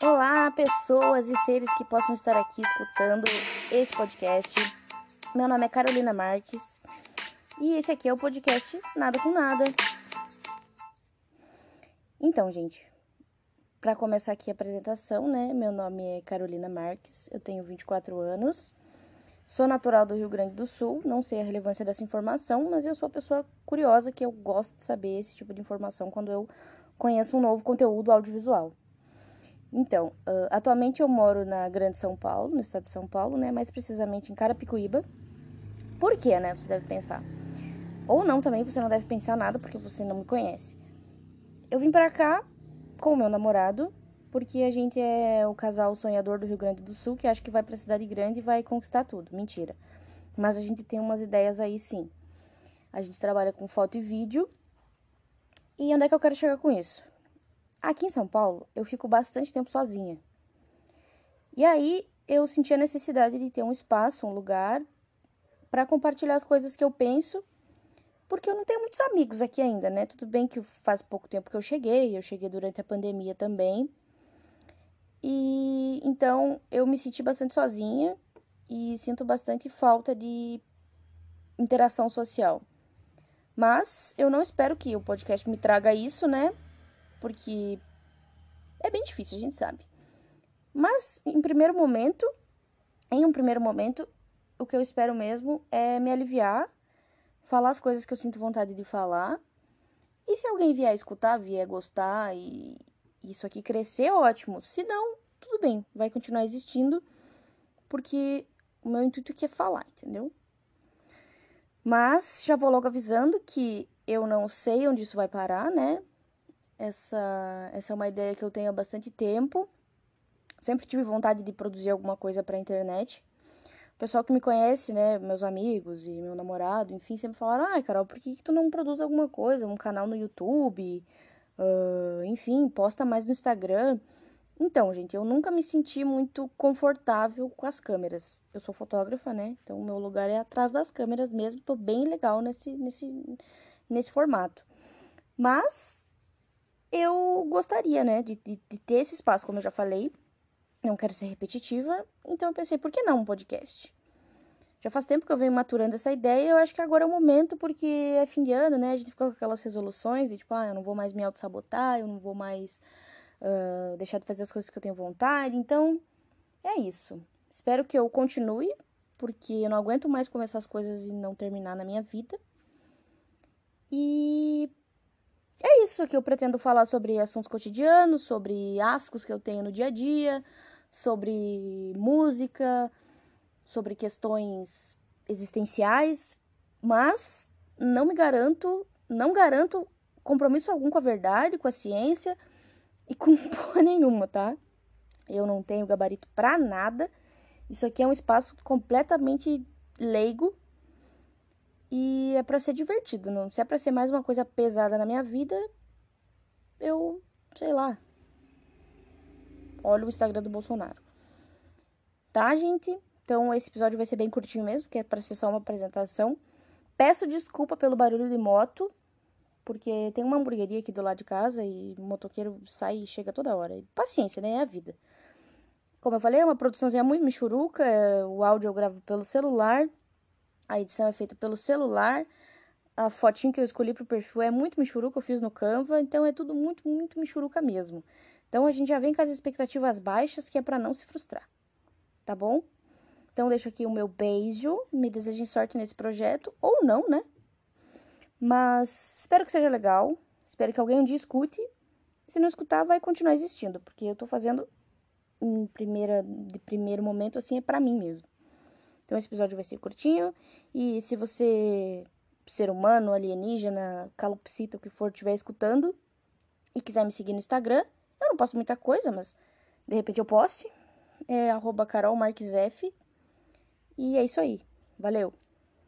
Olá, pessoas e seres que possam estar aqui escutando esse podcast. Meu nome é Carolina Marques e esse aqui é o podcast Nada com Nada. Então, gente, para começar aqui a apresentação, né? Meu nome é Carolina Marques, eu tenho 24 anos, sou natural do Rio Grande do Sul, não sei a relevância dessa informação, mas eu sou a pessoa curiosa que eu gosto de saber esse tipo de informação quando eu conheço um novo conteúdo audiovisual. Então, uh, atualmente eu moro na Grande São Paulo, no estado de São Paulo, né? Mais precisamente em Carapicuíba. Por quê, né? Você deve pensar. Ou não, também você não deve pensar nada porque você não me conhece. Eu vim para cá com o meu namorado, porque a gente é o casal sonhador do Rio Grande do Sul, que acha que vai pra cidade grande e vai conquistar tudo. Mentira. Mas a gente tem umas ideias aí sim. A gente trabalha com foto e vídeo. E onde é que eu quero chegar com isso? Aqui em São Paulo, eu fico bastante tempo sozinha. E aí eu senti a necessidade de ter um espaço, um lugar para compartilhar as coisas que eu penso, porque eu não tenho muitos amigos aqui ainda, né? Tudo bem que faz pouco tempo que eu cheguei, eu cheguei durante a pandemia também. E então eu me senti bastante sozinha e sinto bastante falta de interação social. Mas eu não espero que o podcast me traga isso, né? Porque é bem difícil, a gente sabe. Mas, em primeiro momento, em um primeiro momento, o que eu espero mesmo é me aliviar, falar as coisas que eu sinto vontade de falar. E se alguém vier escutar, vier gostar e isso aqui crescer, ótimo. Se não, tudo bem, vai continuar existindo, porque o meu intuito aqui é falar, entendeu? Mas já vou logo avisando que eu não sei onde isso vai parar, né? Essa, essa é uma ideia que eu tenho há bastante tempo. Sempre tive vontade de produzir alguma coisa para a internet. O pessoal que me conhece, né, meus amigos e meu namorado, enfim, sempre falaram: ai, Carol, por que, que tu não produz alguma coisa? Um canal no YouTube? Uh, enfim, posta mais no Instagram. Então, gente, eu nunca me senti muito confortável com as câmeras. Eu sou fotógrafa, né? Então, o meu lugar é atrás das câmeras mesmo. Tô bem legal nesse, nesse, nesse formato. Mas eu gostaria, né, de, de, de, ter esse espaço, como eu já falei. Não quero ser repetitiva, então eu pensei, por que não um podcast? Já faz tempo que eu venho maturando essa ideia e eu acho que agora é o momento, porque é fim de ano, né? A gente fica com aquelas resoluções e tipo, ah, eu não vou mais me auto-sabotar, eu não vou mais uh, deixar de fazer as coisas que eu tenho vontade. Então, é isso. Espero que eu continue, porque eu não aguento mais começar as coisas e não terminar na minha vida. E é isso que eu pretendo falar sobre assuntos cotidianos, sobre ascos que eu tenho no dia a dia, sobre música, sobre questões existenciais, mas não me garanto, não garanto compromisso algum com a verdade, com a ciência e com porra nenhuma, tá? Eu não tenho gabarito pra nada. Isso aqui é um espaço completamente leigo e é para ser divertido, não. Se é para ser mais uma coisa pesada na minha vida, eu, sei lá. Olha o Instagram do Bolsonaro. Tá, gente? Então esse episódio vai ser bem curtinho mesmo, que é para ser só uma apresentação. Peço desculpa pelo barulho de moto, porque tem uma hamburgueria aqui do lado de casa e o motoqueiro sai e chega toda hora. E paciência, né? É a vida. Como eu falei, é uma produçãozinha muito michuruca, o áudio eu gravo pelo celular. A edição é feita pelo celular. A fotinho que eu escolhi pro perfil é muito michuruca, eu fiz no Canva, então é tudo muito, muito michuruca mesmo. Então a gente já vem com as expectativas baixas, que é para não se frustrar. Tá bom? Então deixo aqui o meu beijo, me desejem sorte nesse projeto ou não, né? Mas espero que seja legal, espero que alguém um dia escute. Se não escutar, vai continuar existindo, porque eu tô fazendo em primeira de primeiro momento assim é para mim mesmo. Então esse episódio vai ser curtinho. E se você, ser humano, alienígena, calopsita, o que for, estiver escutando e quiser me seguir no Instagram, eu não posto muita coisa, mas de repente eu poste. É arroba Carol Marques F. E é isso aí. Valeu!